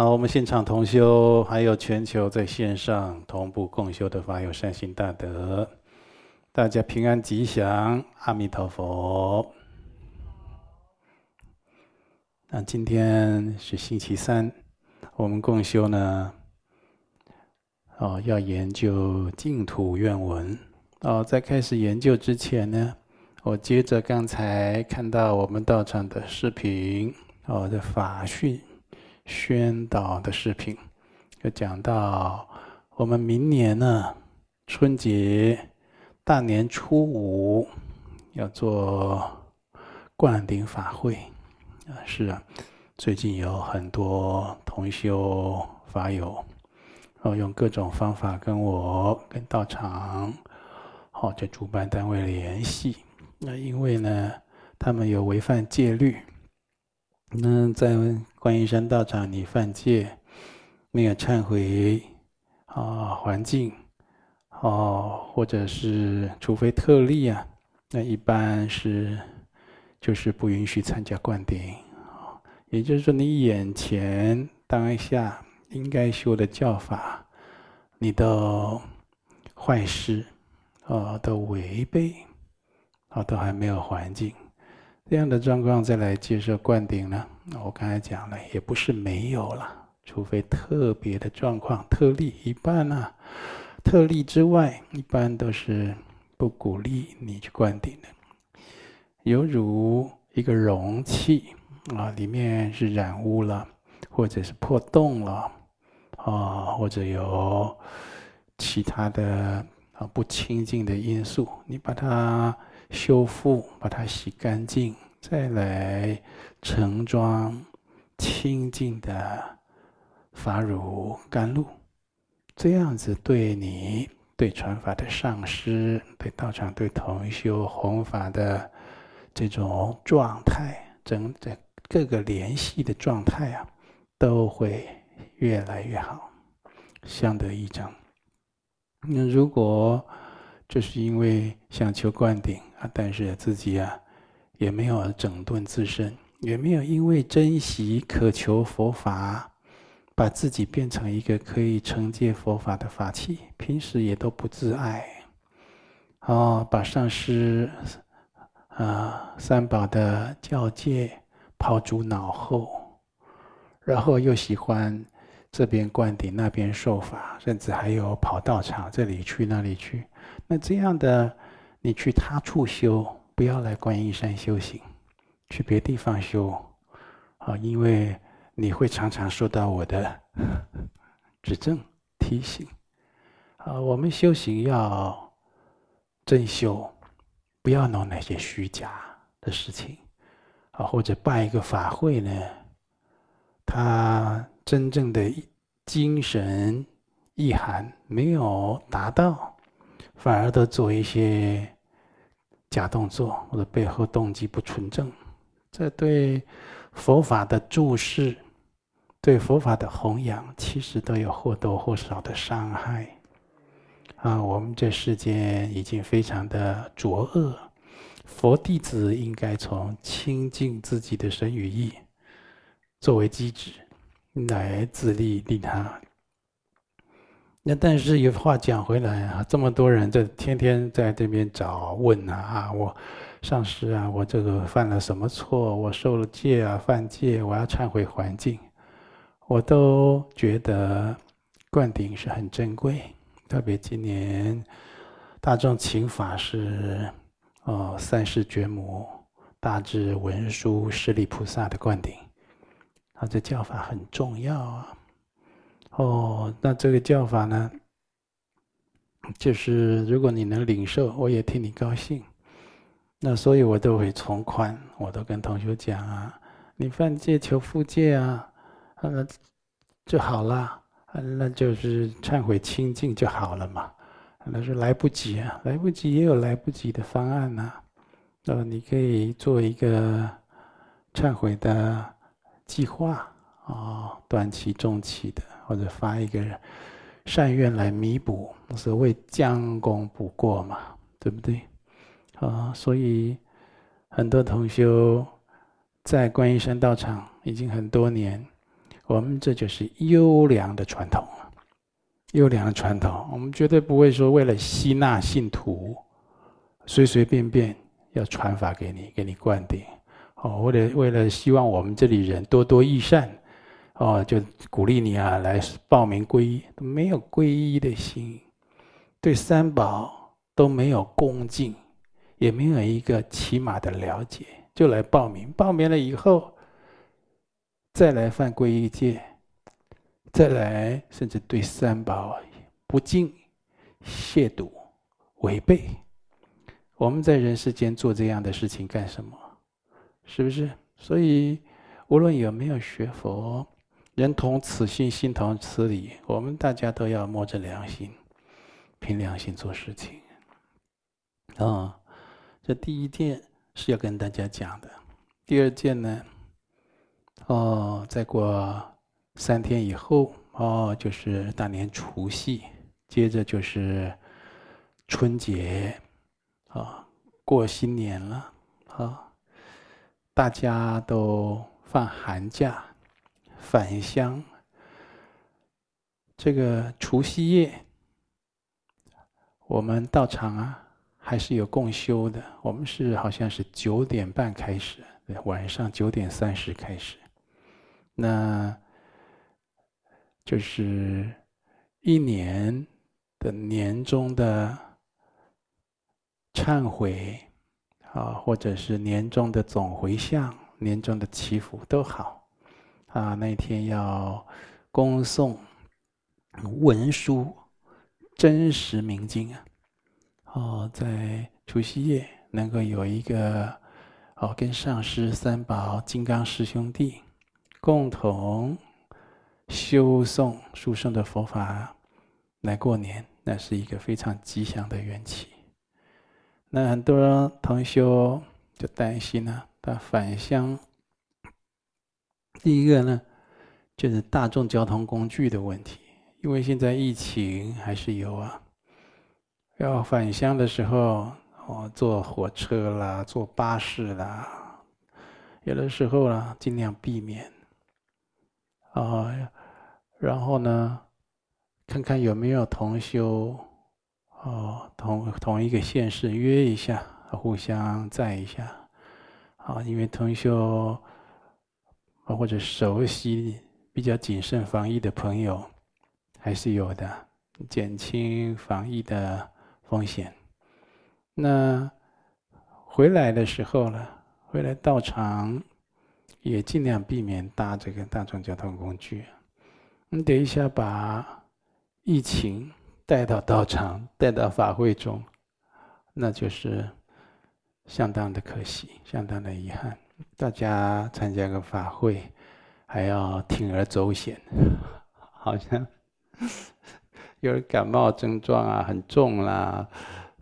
好，我们现场同修，还有全球在线上同步共修的法友善心大德，大家平安吉祥，阿弥陀佛。那今天是星期三，我们共修呢，哦，要研究净土愿文。哦，在开始研究之前呢，我接着刚才看到我们道场的视频，哦，的法讯宣导的视频，就讲到我们明年呢，春节大年初五要做灌顶法会啊，是啊，最近有很多同修法友，然后用各种方法跟我跟道场。或者主办单位联系。那因为呢，他们有违犯戒律。那在观音山道场，你犯戒，没有忏悔啊，环境哦，或者是除非特例啊，那一般是就是不允许参加灌顶。也就是说，你眼前当下应该修的教法，你都坏事。啊，都违背，啊，都还没有环境，这样的状况再来接受灌顶呢？我刚才讲了，也不是没有了，除非特别的状况、特例，一般呢、特例之外，一般都是不鼓励你去灌顶的。犹如一个容器啊，里面是染污了，或者是破洞了，啊，或者有其他的。啊，不清净的因素，你把它修复，把它洗干净，再来盛装清净的法乳甘露，这样子对你、对传法的上师、对道场、对同修弘法的这种状态，整整各个联系的状态啊，都会越来越好，相得益彰。那如果就是因为想求灌顶啊，但是自己啊也没有整顿自身，也没有因为珍惜渴求佛法，把自己变成一个可以承接佛法的法器，平时也都不自爱，哦，把上师啊三宝的教诫抛诸脑后，然后又喜欢。这边灌顶，那边受法，甚至还有跑道场，这里去那里去。那这样的，你去他处修，不要来观音山修行，去别地方修啊！因为你会常常受到我的 指正提醒啊。我们修行要真修，不要弄那些虚假的事情啊，或者办一个法会呢，他。真正的精神意涵没有达到，反而都做一些假动作，或者背后动机不纯正，这对佛法的注释、对佛法的弘扬，其实都有或多或少的伤害。啊，我们这世间已经非常的浊恶，佛弟子应该从清净自己的身与意作为机制。来自利利他。那但是有话讲回来啊，这么多人在天天在这边找问啊，我上师啊，我这个犯了什么错？我受了戒啊，犯戒，我要忏悔环境。我都觉得灌顶是很珍贵，特别今年大众请法是哦，三世觉母大智文殊师利菩萨的灌顶。啊，这教法很重要啊！哦，那这个叫法呢，就是如果你能领受，我也替你高兴。那所以我都会从宽，我都跟同学讲啊，你犯戒求复戒啊，那就好了，那就是忏悔清净就好了嘛。那说来不及啊，来不及也有来不及的方案呐。呃，你可以做一个忏悔的。计划啊，短期、中期的，或者发一个善愿来弥补，所谓将功补过嘛，对不对？啊，所以很多同修在观音山道场已经很多年，我们这就是优良的传统，优良的传统，我们绝对不会说为了吸纳信徒，随随便便要传法给你，给你灌顶。哦，为了为了希望我们这里人多多益善，哦，就鼓励你啊来报名皈依，没有皈依的心，对三宝都没有恭敬，也没有一个起码的了解，就来报名，报名了以后。再来犯皈依戒，再来甚至对三宝不敬、亵渎、违背，我们在人世间做这样的事情干什么？是不是？所以无论有没有学佛，人同此心，心同此理，我们大家都要摸着良心，凭良心做事情。啊、这第一件是要跟大家讲的。第二件呢？哦，再过三天以后，哦，就是大年除夕，接着就是春节，啊、过新年了，啊、大家都放寒假，返乡。这个除夕夜，我们道场啊，还是有共修的。我们是好像是九点半开始，晚上九点三十开始。那就是一年的年终的忏悔啊，或者是年终的总回向、年终的祈福都好啊。那天要恭送文殊真实明经啊，哦，在除夕夜能够有一个哦，跟上师三宝、金刚师兄弟。共同修诵殊胜的佛法来过年，那是一个非常吉祥的缘起。那很多同修就担心呢，他返乡，第一个呢，就是大众交通工具的问题，因为现在疫情还是有啊。要返乡的时候，哦，坐火车啦，坐巴士啦，有的时候啦，尽量避免。啊，然后呢，看看有没有同修，哦，同同一个县市约一下，互相载一下，啊，因为同修或者熟悉、比较谨慎防疫的朋友还是有的，减轻防疫的风险。那回来的时候呢，回来道场。也尽量避免搭这个大众交通工具。你等一下把疫情带到道场，带到法会中，那就是相当的可惜，相当的遗憾。大家参加个法会，还要铤而走险，好像 有人感冒症状啊很重啦，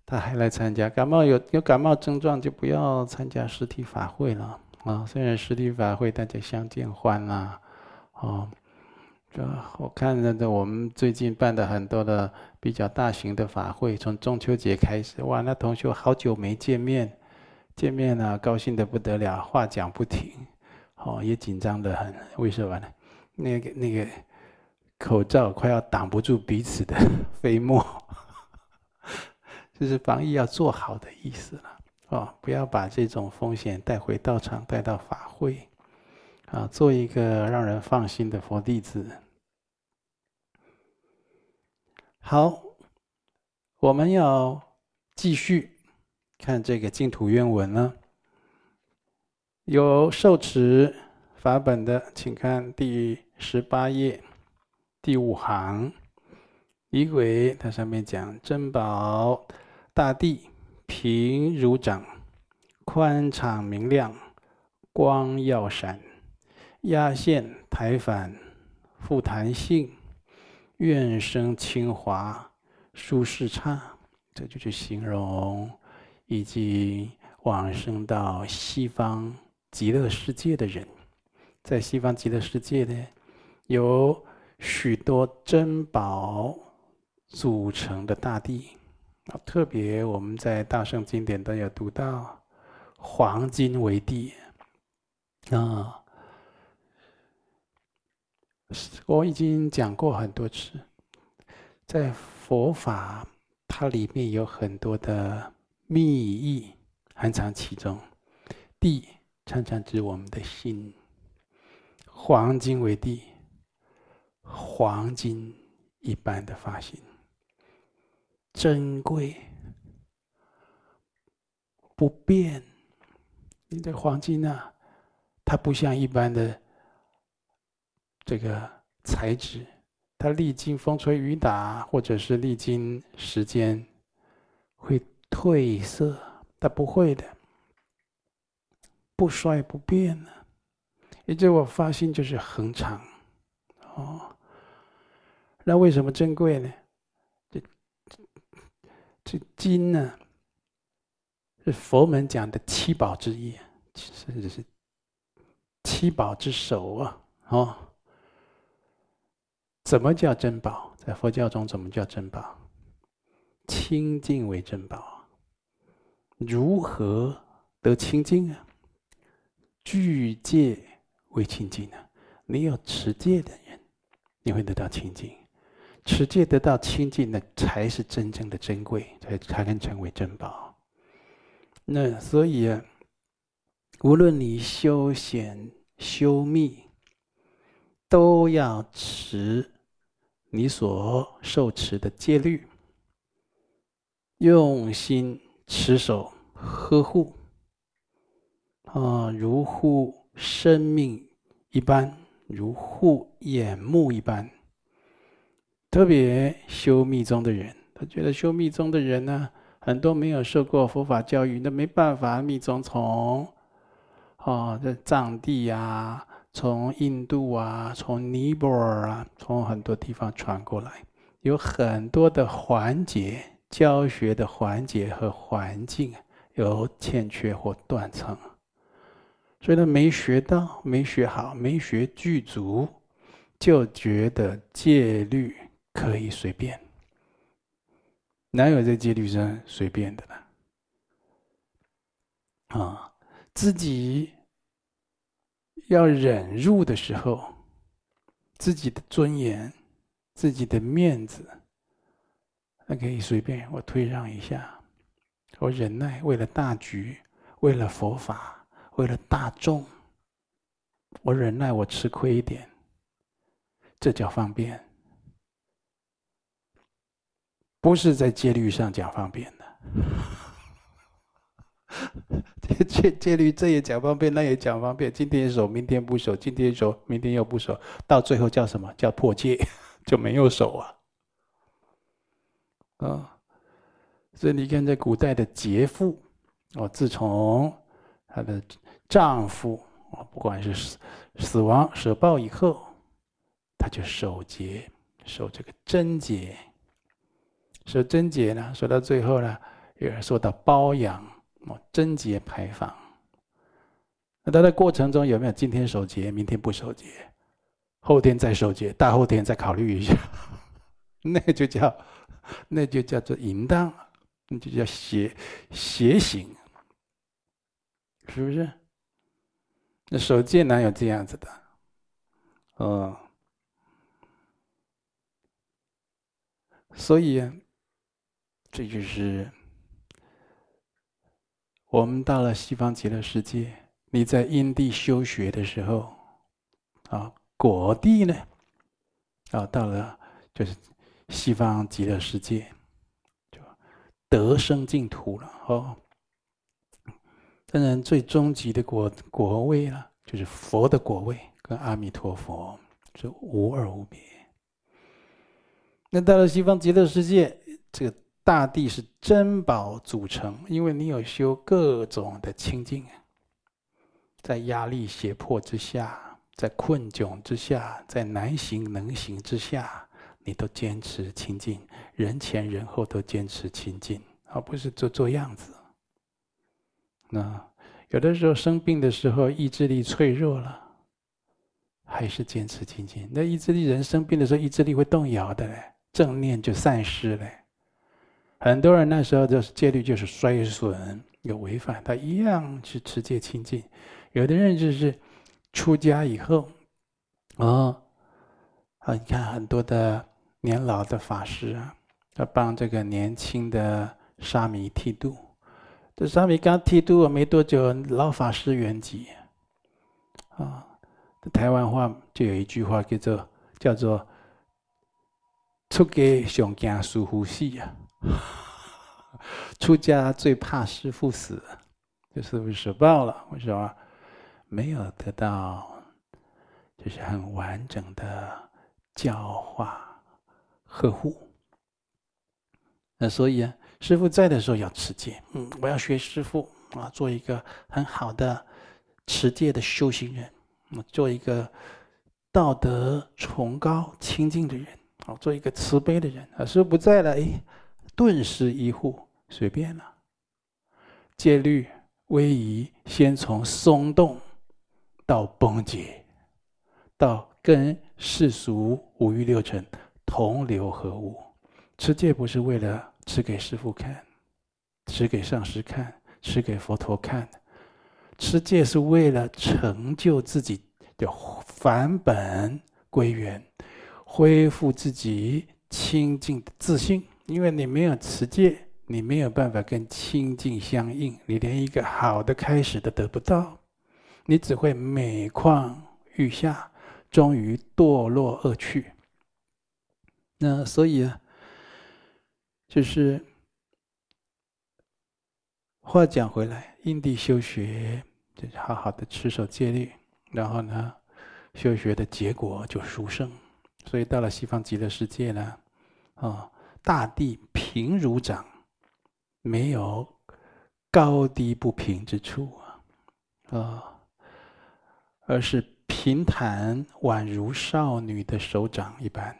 他还来参加。感冒有有感冒症状就不要参加实体法会了。啊，虽然实体法会大家相见欢啦，哦，这我看着的我们最近办的很多的比较大型的法会，从中秋节开始，哇，那同学好久没见面，见面了，高兴的不得了，话讲不停，哦，也紧张的很，为什么呢？那个那个口罩快要挡不住彼此的 飞沫，就是防疫要做好的意思了。哦，不要把这种风险带回道场，带到法会，啊，做一个让人放心的佛弟子。好，我们要继续看这个净土愿文呢。有受持法本的，请看第十八页第五行，仪轨它上面讲珍宝大地。平如掌，宽敞明亮，光耀闪，压线台反复弹性，愿生清华，舒适差。这就是形容以及往生到西方极乐世界的人，在西方极乐世界呢，有许多珍宝组成的大地。特别我们在大圣经典都有读到，黄金为地啊，我已经讲过很多次，在佛法，它里面有很多的密意含藏其中。地常常指我们的心，黄金为地，黄金一般的发型，珍贵不变。你的黄金呢、它不像一般的这个材质，它历经风吹雨打，或者是历经时间，会褪色，它不会的，不衰不变呢。也就我发心就是恒常，哦，那为什么珍贵呢？这这金呢，是佛门讲的七宝之一，甚至是。七宝之首啊！哦，怎么叫珍宝？在佛教中，怎么叫珍宝？清净为珍宝。如何得清净啊？具戒为清净啊！你有持戒的人，你会得到清净。持戒得到清净，那才是真正的珍贵，才才能成为珍宝。那所以啊，无论你修显。修密都要持你所受持的戒律，用心持守呵护，啊，如护生命一般，如护眼目一般。特别修密宗的人，他觉得修密宗的人呢，很多没有受过佛法教育，那没办法，密宗从。啊，这藏地啊，从印度啊，从尼泊尔啊，从很多地方传过来，有很多的环节，教学的环节和环境有欠缺或断层，所以他没学到，没学好，没学具足，就觉得戒律可以随便，哪有这戒律上随便的呢？啊、自己要忍辱的时候，自己的尊严、自己的面子，那可以随便我退让一下，我忍耐，为了大局，为了佛法，为了大众，我忍耐，我吃亏一点，这叫方便，不是在戒律上讲方便的。戒戒律，这也讲方便，那也讲方便。今天守，明天不守；今天守，明天又不守，到最后叫什么？叫破戒，就没有守啊！啊、所以你看，在古代的劫妇，哦，自从她的丈夫哦，不管是死死亡舍报以后，她就守节，守这个贞节。守贞节呢，守到最后呢，有人说到包养。哦贞节牌坊，那他的过程中有没有今天守节，明天不守节，后天再守节，大后天再考虑一下？那就叫，那就叫做淫荡，那就叫邪邪行，是不是？那手戒哪有这样子的？哦，所以这就是。我们到了西方极乐世界，你在因地修学的时候，啊，果地呢，啊，到了就是西方极乐世界，就得生净土了哦。当然，最终极的果果位了，就是佛的果位，跟阿弥陀佛是无二无别。那到了西方极乐世界，这个。大地是珍宝组成，因为你有修各种的清净，在压力胁迫之下，在困窘之下，在难行能行之下，你都坚持清净，人前人后都坚持清净，而不是做做样子。那有的时候生病的时候，意志力脆弱了，还是坚持清净。那意志力人生病的时候，意志力会动摇的嘞，正念就散失了。很多人那时候就是戒律就是衰损有违反，他一样是持戒清净。有的人就是出家以后，啊、啊，你看很多的年老的法师啊，要帮这个年轻的沙弥剃度。这沙弥刚剃度没多久，老法师圆寂。啊，这台湾话就有一句话叫做叫做“出家上惊师父死”啊，出家最怕师父死，就师父舍报了。为什么？没有得到，就是很完整的教化呵护。那所以啊，师傅在的时候要持戒，嗯，我要学师傅啊，做一个很好的。持戒的修行人，做一个道德崇高、清净的人，啊，做一个慈悲的人。啊，师傅不在了，哎，顿时一护，随便了。戒律威仪，先从松动到崩解，到跟世俗五欲六尘同流合污。持戒不是为了持给师父看，持给上师看，持给佛陀看。持戒是为了成就自己的返本归元，恢复自己清净的自信。因为你没有持戒，你没有办法跟清净相应，你连一个好的开始都得不到，你只会每况愈下，终于堕落恶趣。那所以啊，就是话讲回来，因地修学。就好好的持守戒律，然后呢，修学的结果就殊胜。所以到了西方极乐世界呢，啊、大地平如掌，没有高低不平之处啊，啊、而是平坦宛如少女的手掌一般。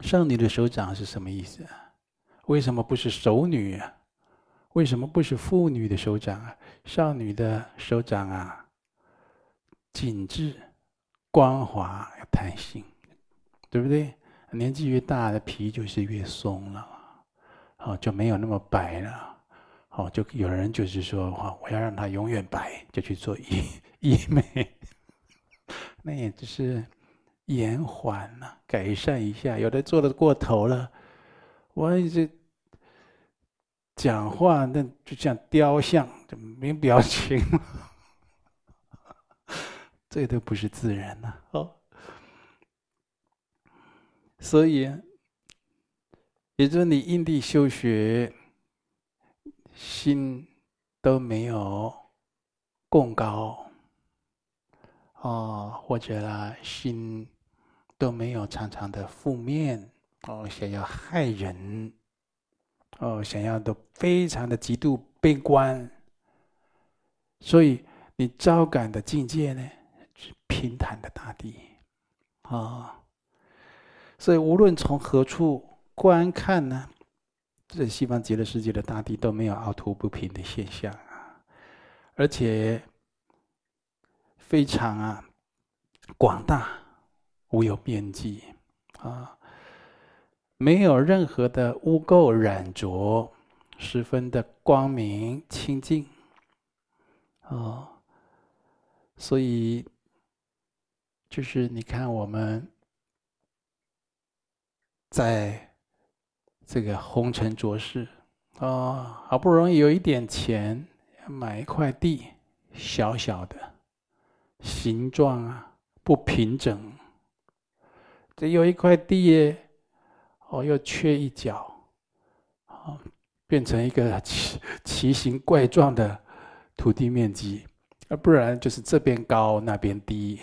少女的手掌是什么意思？为什么不是熟女啊？为什么不是妇女的手掌啊？少女的手掌啊，紧致、光滑、有弹性，对不对？年纪越大的皮就是越松了，哦，就没有那么白了。哦，就有人就是说，哈，我要让它永远白，就去做医医美，那也只是延缓了，改善一下。有的做的过头了，我一直。讲话那就像雕像，就没表情，这都不是自然呐。哦，所以，也就是你因地修学，心都没有共高，哦，或者啦，心都没有常常的负面，哦，想要害人。哦，想要都非常的极度悲观，所以你招感的境界呢，是平坦的大地，啊、哦，所以无论从何处观看呢，这西方极乐世界的大地都没有凹凸不平的现象。啊，而且非常啊广大，无有边际啊。没有任何的污垢染浊，十分的光明清净，哦，所以就是你看我们在这个红尘浊世，啊、好不容易有一点钱买一块地，小小的，形状啊不平整，这有一块地耶。哦，又缺一角，啊，变成一个奇奇形怪状的土地面积，而不然就是这边高那边低，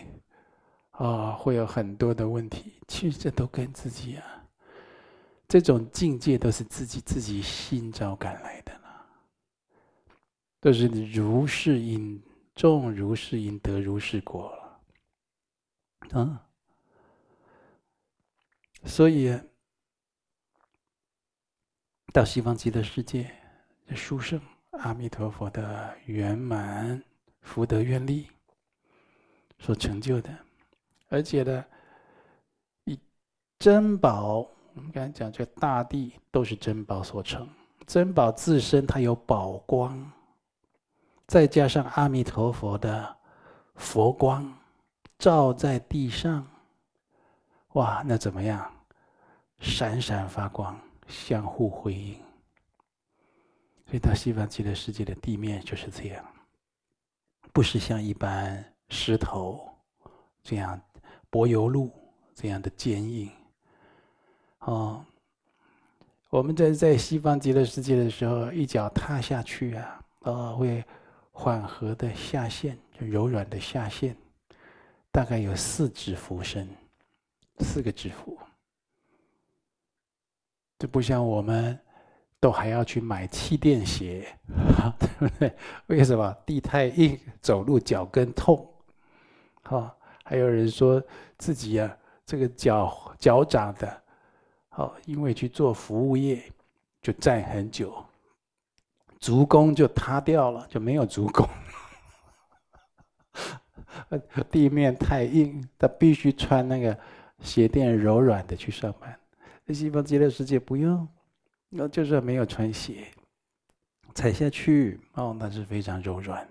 啊，会有很多的问题。其实这都跟自己啊，这种境界都是自己自己心招感来的呢，都是你如是因，种如是因，得如是果了，啊，所以。到西方极乐世界，殊胜阿弥陀佛的圆满福德愿力所成就的，而且呢，以珍宝，我们刚才讲，这大地都是珍宝所成，珍宝自身它有宝光，再加上阿弥陀佛的佛光照在地上，哇，那怎么样？闪闪发光，相互辉映。所以到西方极乐世界的地面就是这样，不是像一般石头这样柏油路这样的坚硬。哦，我们在在西方极乐世界的时候，一脚踏下去啊，哦，会缓和的下陷，就柔软的下陷，大概有四指幅深，四个指腹。这不像我们，都还要去买气垫鞋，对不对？为什么？地太硬，走路脚跟痛。好，还有人说自己啊，这个脚脚长的，好，因为去做服务业，就站很久，足弓就塌掉了，就没有足弓。地面太硬，他必须穿那个鞋垫柔软的去上班。在西方极乐世界不用，那就是没有穿鞋，踩下去哦，那是非常柔软。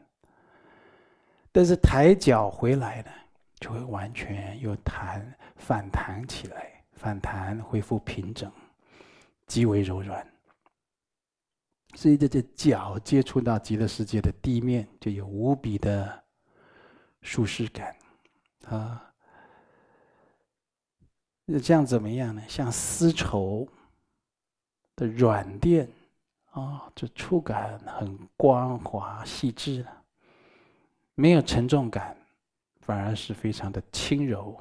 但是抬脚回来呢，就会完全又弹反弹起来，反弹恢复平整，极为柔软。所以这只脚接触到极乐世界的地面，就有无比的舒适感啊。那这样怎么样呢？像丝绸的软垫啊，这触感很光滑细致，没有沉重感，反而是非常的轻柔。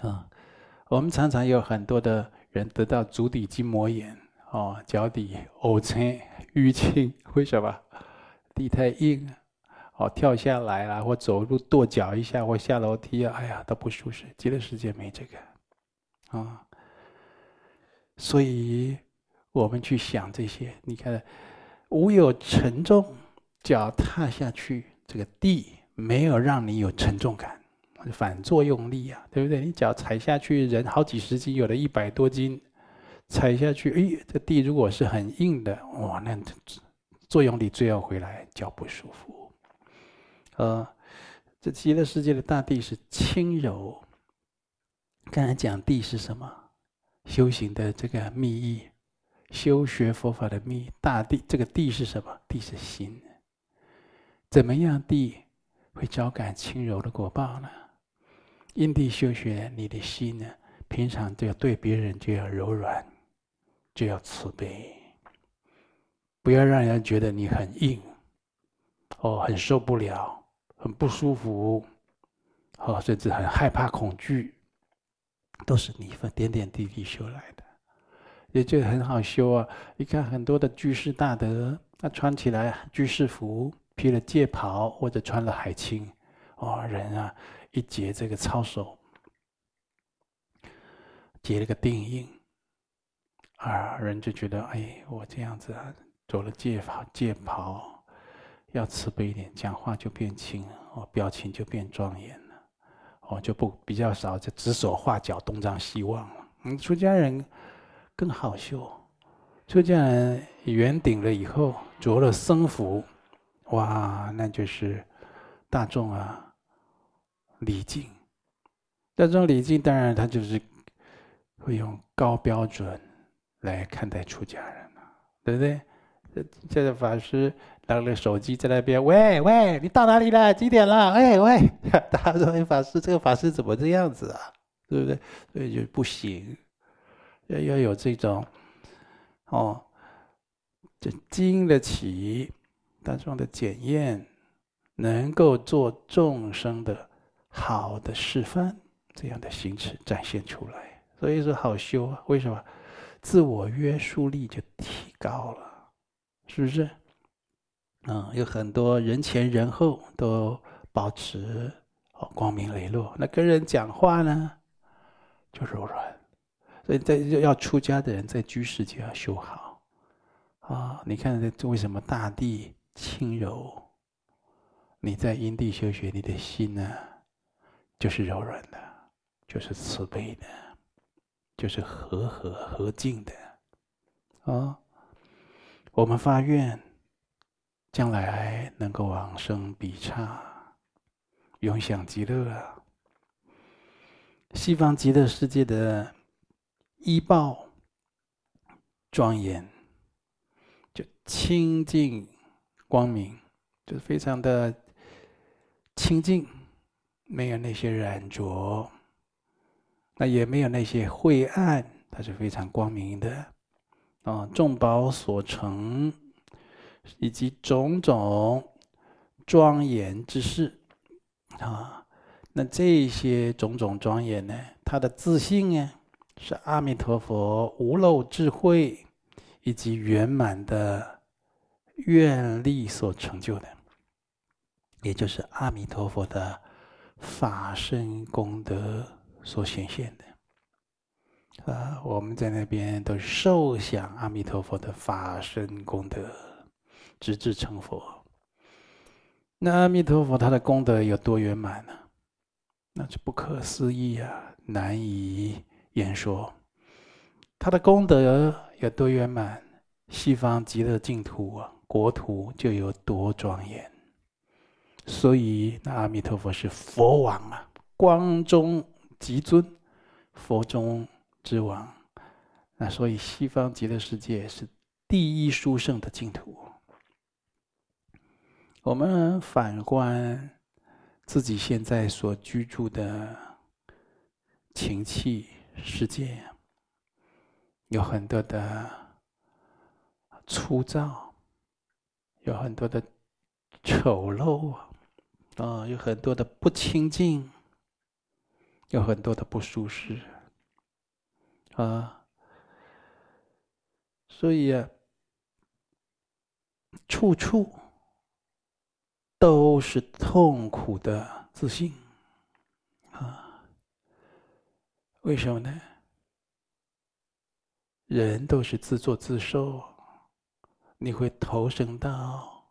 啊，我们常常有很多的人得到足底筋膜炎，哦，脚底瘀青淤青，为什么？地太硬。哦，跳下来啦，或走路跺脚一下，或下楼梯啊，哎呀，都不舒适。极乐世界没这个，啊，所以我们去想这些，你看，无有沉重，脚踏下去，这个地没有让你有沉重感，反作用力啊，对不对？你脚踩下去，人好几十斤，有的一百多斤，踩下去，哎，这地如果是很硬的，哇，那作用力最后回来，脚不舒服。呃，这极乐世界的大地是轻柔。刚才讲地是什么？修行的这个密意，修学佛法的密。大地这个地是什么？地是心。怎么样地会招感轻柔的果报呢？因地修学，你的心呢，平常就要对别人就要柔软，就要慈悲，不要让人觉得你很硬，哦，很受不了。很不舒服，哦，甚至很害怕、恐惧，都是你分点点滴滴修来的，也就很好修啊。你看很多的居士大德，他穿起来居士服，披了戒袍，或者穿了海青，哦，人啊，一结这个操守，结了个定印，啊，人就觉得，哎，我这样子啊，走了戒法戒袍。要慈悲一点，讲话就变轻哦，表情就变庄严了，哦，就不比较少就指手画脚、东张西望了。嗯，出家人更好修，出家人圆顶了以后，着了僧服，哇，那就是大众啊礼敬。大众礼敬，当然他就是会用高标准来看待出家人了，对不对？这这法师。拿着手机在那边，喂喂，你到哪里了？几点了？哎喂，他说：“哎，法师，这个法师怎么这样子啊？对不对？所以就不行，要要有这种，哦，这经得起大众的检验，能够做众生的好的示范，这样的形式展现出来。所以说好修啊，为什么？自我约束力就提高了，是不是？”嗯，有很多人前人后都保持哦光明磊落，那跟人讲话呢就柔软，所以在要出家的人在居士就要修好啊。你看这为什么大地轻柔？你在因地修学，你的心呢就是柔软的，就是慈悲的，就是和和和静的啊。我们发愿。将来能够往生彼刹，永享极乐。西方极乐世界的依报庄严，就清净光明，就非常的清净，没有那些染着，那也没有那些晦暗，它是非常光明的。啊，众宝所成，以及种种庄严之事，啊，那这些种种庄严呢，它的自信呢，是阿弥陀佛无漏智慧以及圆满的愿力所成就的，也就是阿弥陀佛的法身功德所显现的。啊，我们在那边都受想阿弥陀佛的法身功德，直至成佛。那阿弥陀佛他的功德有多圆满呢？那是不可思议啊，难以言说。他的功德有多圆满，西方极乐净土啊，国土就有多庄严。所以那阿弥陀佛是佛王啊，光中极尊，佛中。之王，那所以西方极乐世界是第一殊胜的净土。我们反观自己现在所居住的情器世界，有很多的粗糙，有很多的丑陋啊，啊，有很多的不清净，有很多的不舒适。啊，所以啊，处处都是痛苦的自信啊。为什么呢？人都是自作自受，你会投生到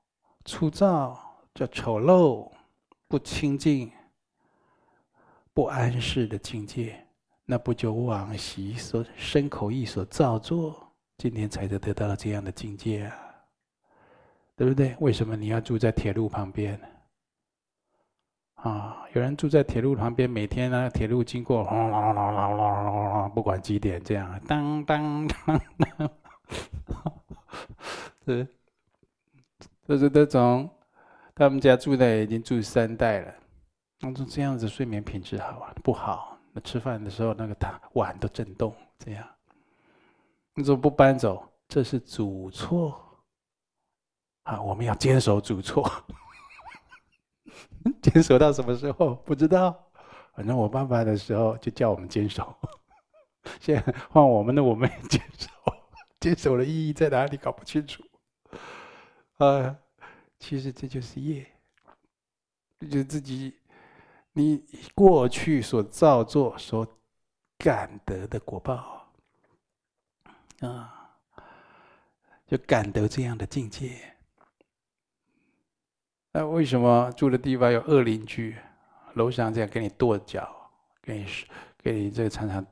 粗糙、叫丑陋、不清净、不安适的境界。那不就往昔所身口意所造作，今天才得得到这样的境界啊，对不对？为什么你要住在铁路旁边？啊，有人住在铁路旁边，每天呢，铁路经过，轰隆隆隆隆隆，不管几点，这样当当当当，是，这是这种，他们家住的已经住三代了，那就这样子睡眠品质好啊？不好。那吃饭的时候，那个汤碗都震动，这样，你怎么不搬走？这是主错啊！我们要坚守主错，坚守到什么时候？不知道。反正我爸爸的时候就叫我们坚守，现在换我们的，我们也坚守。坚守的意义在哪里？搞不清楚。啊，其实这就是业，就是自己。你过去所造作、所感得的果报，啊，就感得这样的境界。那为什么住的地方有恶邻居？楼上这样给你跺脚，给你给你这个常常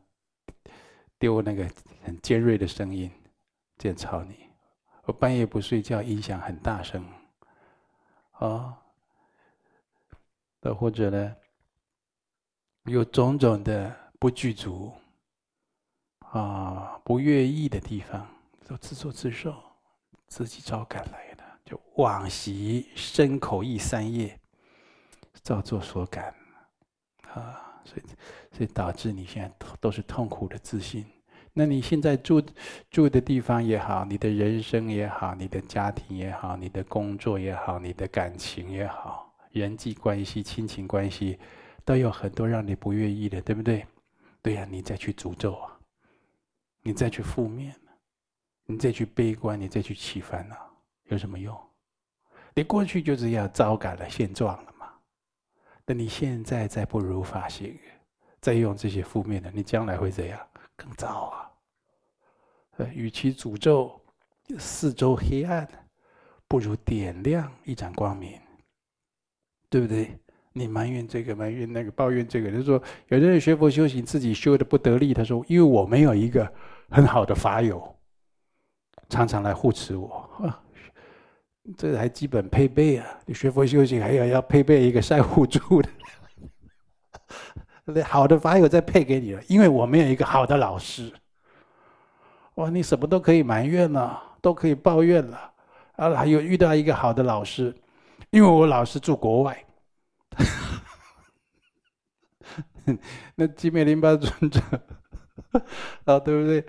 丢那个很尖锐的声音，这样吵你。我半夜不睡觉，音响很大声，啊，那或者呢？有种种的不具足，啊，不愿意的地方，都自作自受，自己招感来的，就往昔身口意三业造作所感，啊，所以所以导致你现在都是痛苦的自信。那你现在住住的地方也好，你的人生也好，你的家庭也好，你的工作也好，你的感情也好，人际关系、亲情关系。都有很多让你不愿意的，对不对？对呀、你再去诅咒啊，你再去负面，你再去悲观，你再去起烦恼，有什么用？你过去就是要招感了现状了嘛？那你现在再不如法行，再用这些负面的，你将来会怎样？更糟啊！呃，与其诅咒四周黑暗，不如点亮一盏光明，对不对？你埋怨这个，埋怨那个，抱怨这个，就说，有的人学佛修行，自己修的不得力。他说：“因为我没有一个很好的法友，常常来护持我啊，这还基本配备啊。你学佛修行还要要配备一个善护助的，好的法友再配给你了，因为我没有一个好的老师。哇，你什么都可以埋怨了，都可以抱怨了，啊，还有遇到一个好的老师，因为我老师住国外。那吉美林巴尊者，啊，对不对？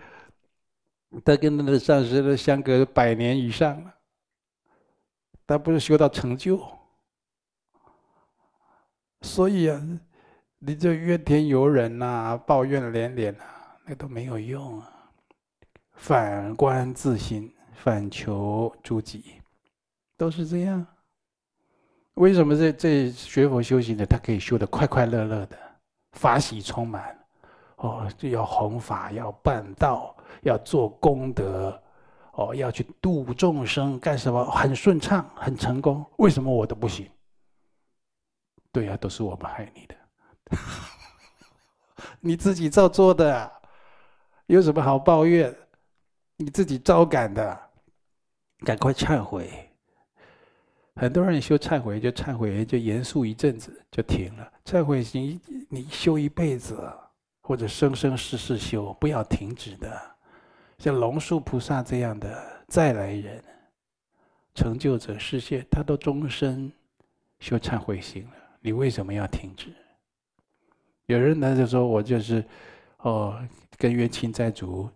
他跟他的上师的相隔百年以上了，他不是修到成就，所以啊，你这怨天尤人呐、抱怨连连啊，那都没有用啊。反观自心，反求诸己，都是这样。为什么这这学佛修行的他可以修得快快乐乐的，法喜充满？哦，就要弘法，要办道。要做功德，哦，要去度众生，干什么？很顺畅，很成功。为什么我都不行？对呀、都是我们害你的，你自己照做的，有什么好抱怨？你自己招感的，赶快忏悔。很多人修忏悔就忏悔，就严肃一阵子就停了。忏悔你你修一辈子，或者生生世世修，不要停止的。像龙树菩萨这样的再来人，成就者示现，他都终身修忏悔心了。你为什么要停止？有人呢就说：“我就是哦，跟冤亲债主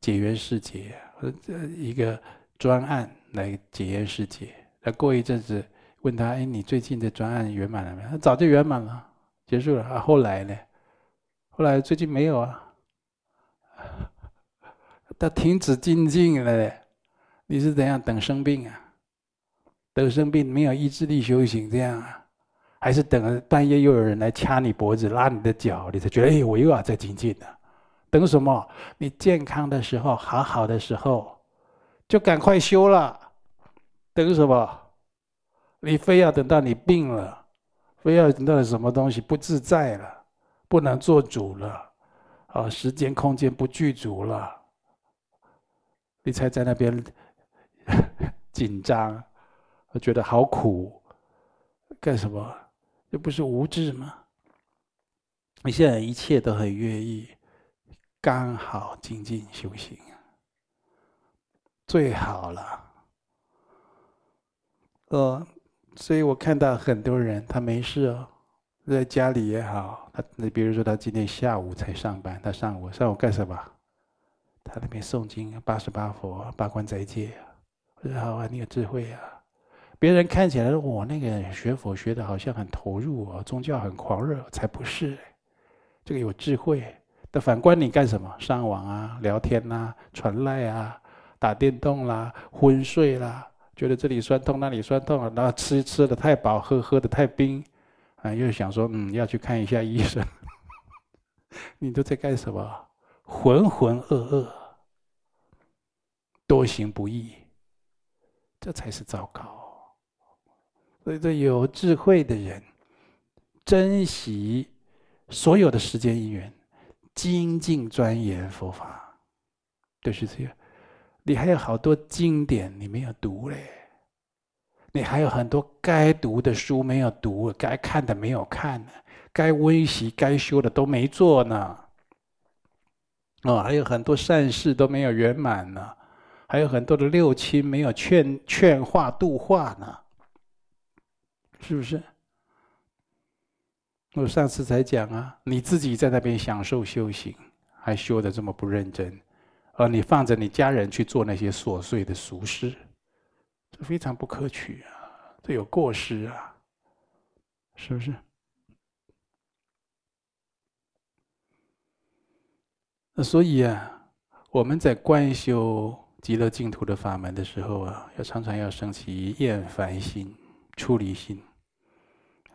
解冤释结，呃，一个专案来解冤释结。那过一阵子问他：哎，你最近的专案圆满了没有？他早就圆满了，结束了。啊，后来呢？后来最近没有啊。”他停止精进了，你是怎样等生病啊？等生病没有意志力修行这样啊？还是等半夜又有人来掐你脖子、拉你的脚，你才觉得哎，我又要再精进了？等什么？你健康的时候、好好的时候，就赶快修了。等什么？你非要等到你病了，非要等到什么东西不自在了，不能做主了，啊，时间空间不具足了。你才在那边 紧张，我觉得好苦，干什么？这不是无智吗？你现在一切都很愿意，刚好精进修行，最好了。呃，所以我看到很多人，他没事哦，在家里也好，他你比如说他今天下午才上班，他上午上午干什么？他那边诵经，八十八佛，八关斋戒啊！我说好啊，你有智慧啊！别人看起来我那个学佛学的好像很投入啊，宗教很狂热，才不是！这个有智慧。但反观你干什么？上网啊，聊天啊，传赖啊，打电动啦，昏睡啦，觉得这里酸痛那里酸痛，然后吃吃的太饱，喝喝的太冰，啊，又想说嗯要去看一下医生。你都在干什么？浑浑噩噩，多行不义，这才是糟糕。所以，这有智慧的人，珍惜所有的时间因缘，精进钻研佛法，就是这样。你还有好多经典你没有读嘞，你还有很多该读的书没有读，该看的没有看，该温习、该修的都没做呢。哦，还有很多善事都没有圆满呢，还有很多的六亲没有劝劝化度化呢，是不是？我上次才讲啊，你自己在那边享受修行，还修得这么不认真，而你放着你家人去做那些琐碎的俗事，这非常不可取啊，这有过失啊，是不是？那所以啊，我们在观修极乐净土的法门的时候啊，要常常要升起厌烦心、出离心，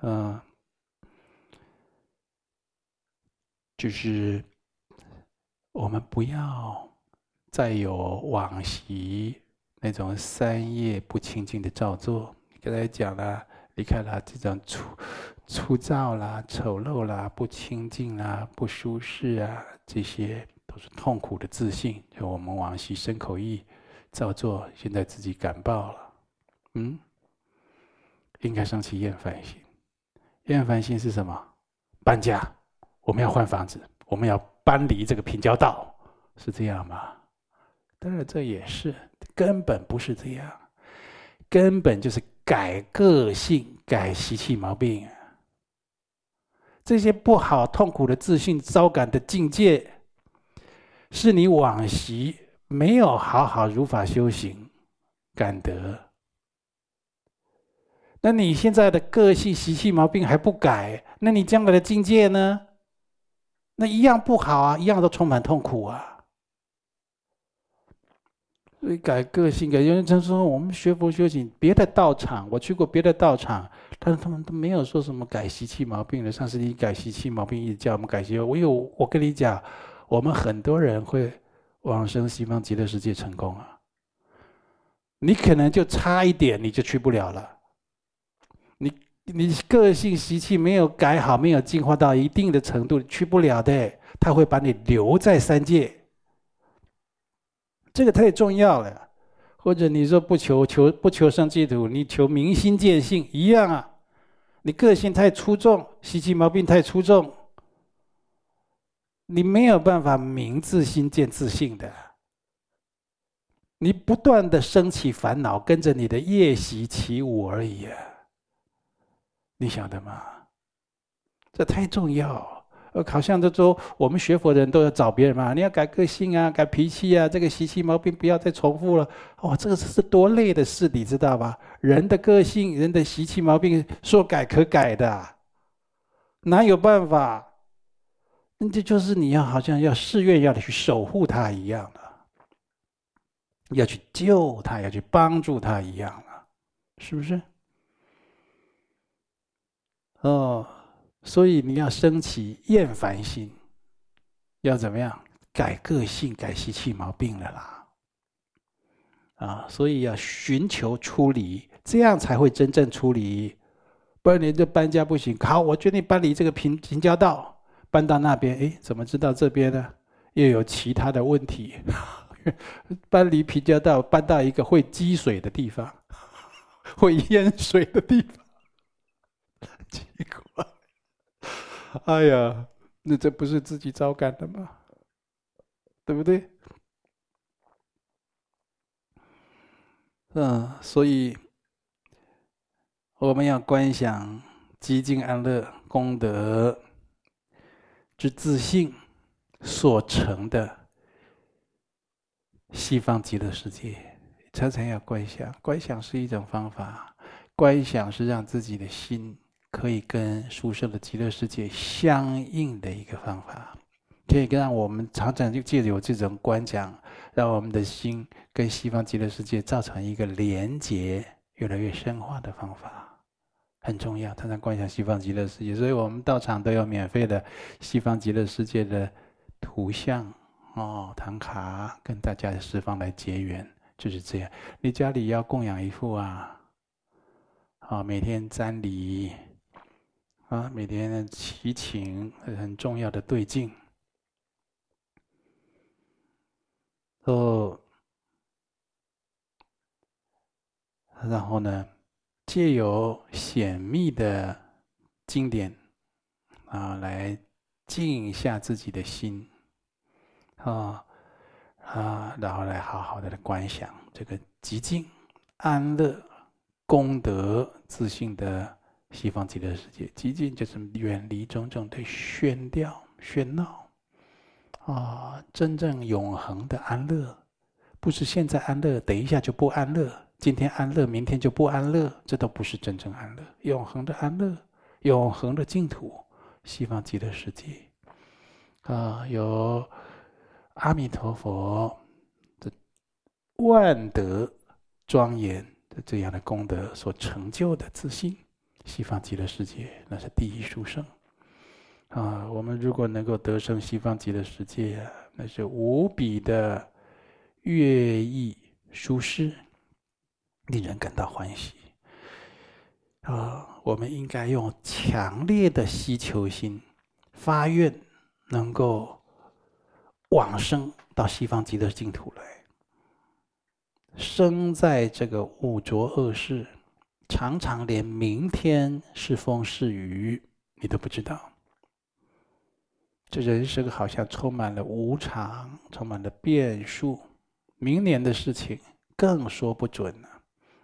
嗯，就是我们不要再有往昔那种三业不清净的造作。刚才讲了，离开了这种粗粗糙啦、丑陋啦、不清净啦、不舒适啊。这些都是痛苦的自信，就我们往昔身口意造作，现在自己感冒了，嗯，应该升起厌烦心。厌烦心是什么？搬家，我们要换房子，我们要搬离这个平交道，是这样吗？当然，这也是根本不是这样，根本就是改个性、改习气毛病。这些不好、痛苦的自信、糟感的境界，是你往昔没有好好如法修行，感得。那你现在的个性习气毛病还不改，那你将来的境界呢？那一样不好啊，一样都充满痛苦啊。所以改个性，改有人曾说我们学佛修行，别的道场我去过别的道场，但是他们都没有说什么改习气毛病的。上次你改习气毛病，一直叫我们改习。我有，我跟你讲，我们很多人会往生西方极乐世界成功啊。你可能就差一点，你就去不了了。你你个性习气没有改好，没有进化到一定的程度，去不了的。他会把你留在三界，这个太重要了。或者你说不求求不求生净土，你求明心见性一样啊。你个性太出众，习气毛病太出众，你没有办法明自心见自性的。你不断的升起烦恼，跟着你的业习起舞而已啊。你晓得吗？这太重要。好像这说我们学佛的人都要找别人嘛，你要改个性啊，改脾气啊，这个习气毛病不要再重复了。哇，这个是多累的事，你知道吧？人的个性、人的习气毛病，说改可改的，哪有办法？那这就是你要好像要誓愿要去守护他一样的，要去救他，要去帮助他一样的，是不是？哦，所以你要升起厌烦心，要怎么样改个性、改习气毛病了啦？啊，所以要寻求出离，这样才会真正出离。不然你这搬家不行。好，我决定搬离这个平平交道，搬到那边。哎，怎么知道这边呢？又有其他的问题。搬离平交道，搬到一个会积水的地方，会淹水的地方。结果，哎呀，那这不是自己招感的吗？对不对？嗯，所以我们要观想极尽安乐功德之自信所成的西方极乐世界，常常要观想。观想是一种方法，观想是让自己的心。可以跟殊胜的极乐世界相应的一个方法，可以让我们常常就借由这种观想，让我们的心跟西方极乐世界造成一个连结，越来越深化的方法，很重要。常常观想西方极乐世界，所以我们到场都有免费的西方极乐世界的图像哦，唐卡跟大家的十方来结缘，就是这样。你家里要供养一副啊，啊，每天瞻礼。啊，每天的祈请很重要的对境，哦，然后呢，借由显密的经典啊，来静一下自己的心，啊啊，然后来好好的来观想这个极静安乐功德自信的。西方极乐世界，极尽就是远离种种的喧调喧闹，啊，真正永恒的安乐，不是现在安乐，等一下就不安乐，今天安乐，明天就不安乐，这都不是真正安乐。永恒的安乐，永恒的净土，西方极乐世界，啊，有阿弥陀佛的万德庄严的这样的功德所成就的自信。西方极乐世界，那是第一殊胜啊！我们如果能够得生西方极乐世界，那是无比的悦意舒适，令人感到欢喜啊！我们应该用强烈的希求心发愿，能够往生到西方极乐净土来，生在这个五浊恶世。常常连明天是风是雨你都不知道，这人生好像充满了无常，充满了变数，明年的事情更说不准了。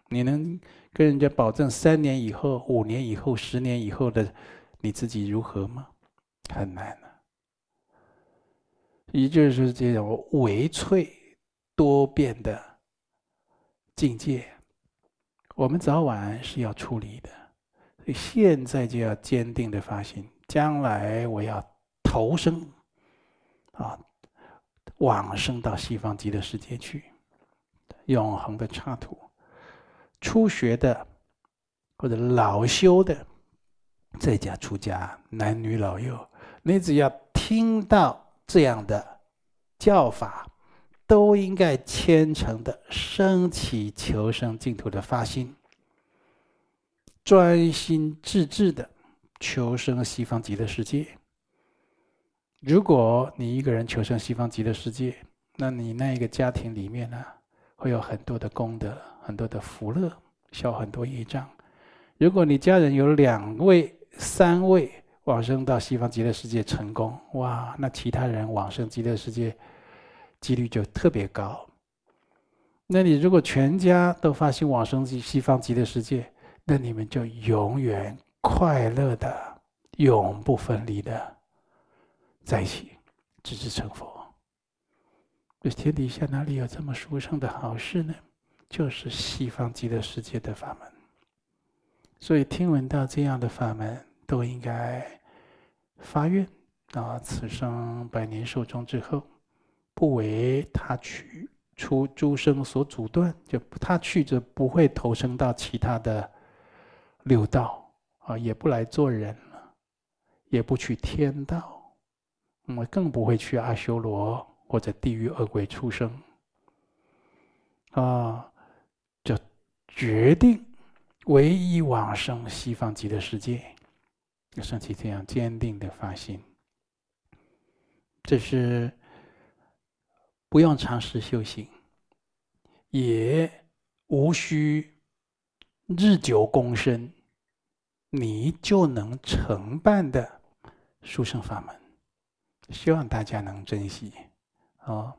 你能跟人家保证三年以后、五年以后、十年以后的你自己如何吗？很难了。也就是这种唯脆多变的境界，我们早晚是要处理的。所以现在就要坚定的发心，将来我要。投生，啊，往生到西方极乐世界去，永恒的刹土。初学的或者老修的，在家出家，男女老幼，你只要听到这样的教法，都应该虔诚的升起求生净土的发心，专心致志的求生西方极乐世界。如果你一个人求生西方极乐世界，那你那一个家庭里面呢，会有很多的功德，很多的福乐，消很多业障。如果你家人有两位、三位往生到西方极乐世界成功，哇，那其他人往生极乐世界几率就特别高。那你如果全家都发心往生西西方极乐世界，那你们就永远快乐的、永不分离的。在一起，直至成佛。这天底下哪里有这么殊胜的好事呢？就是西方极乐世界的法门。所以听闻到这样的法门，都应该发愿啊，此生百年寿终之后，不为他取，出诸生所阻断，就他去就不会投生到其他的六道啊，也不来做人了，也不去天道。那么更不会去阿修罗或者地狱恶鬼畜生啊，就决定唯一往生西方极乐世界，要升起这样坚定的发心。这是不用长时修行，也无需日久功深，你就能成办的殊胜法门。希望大家能珍惜，哦。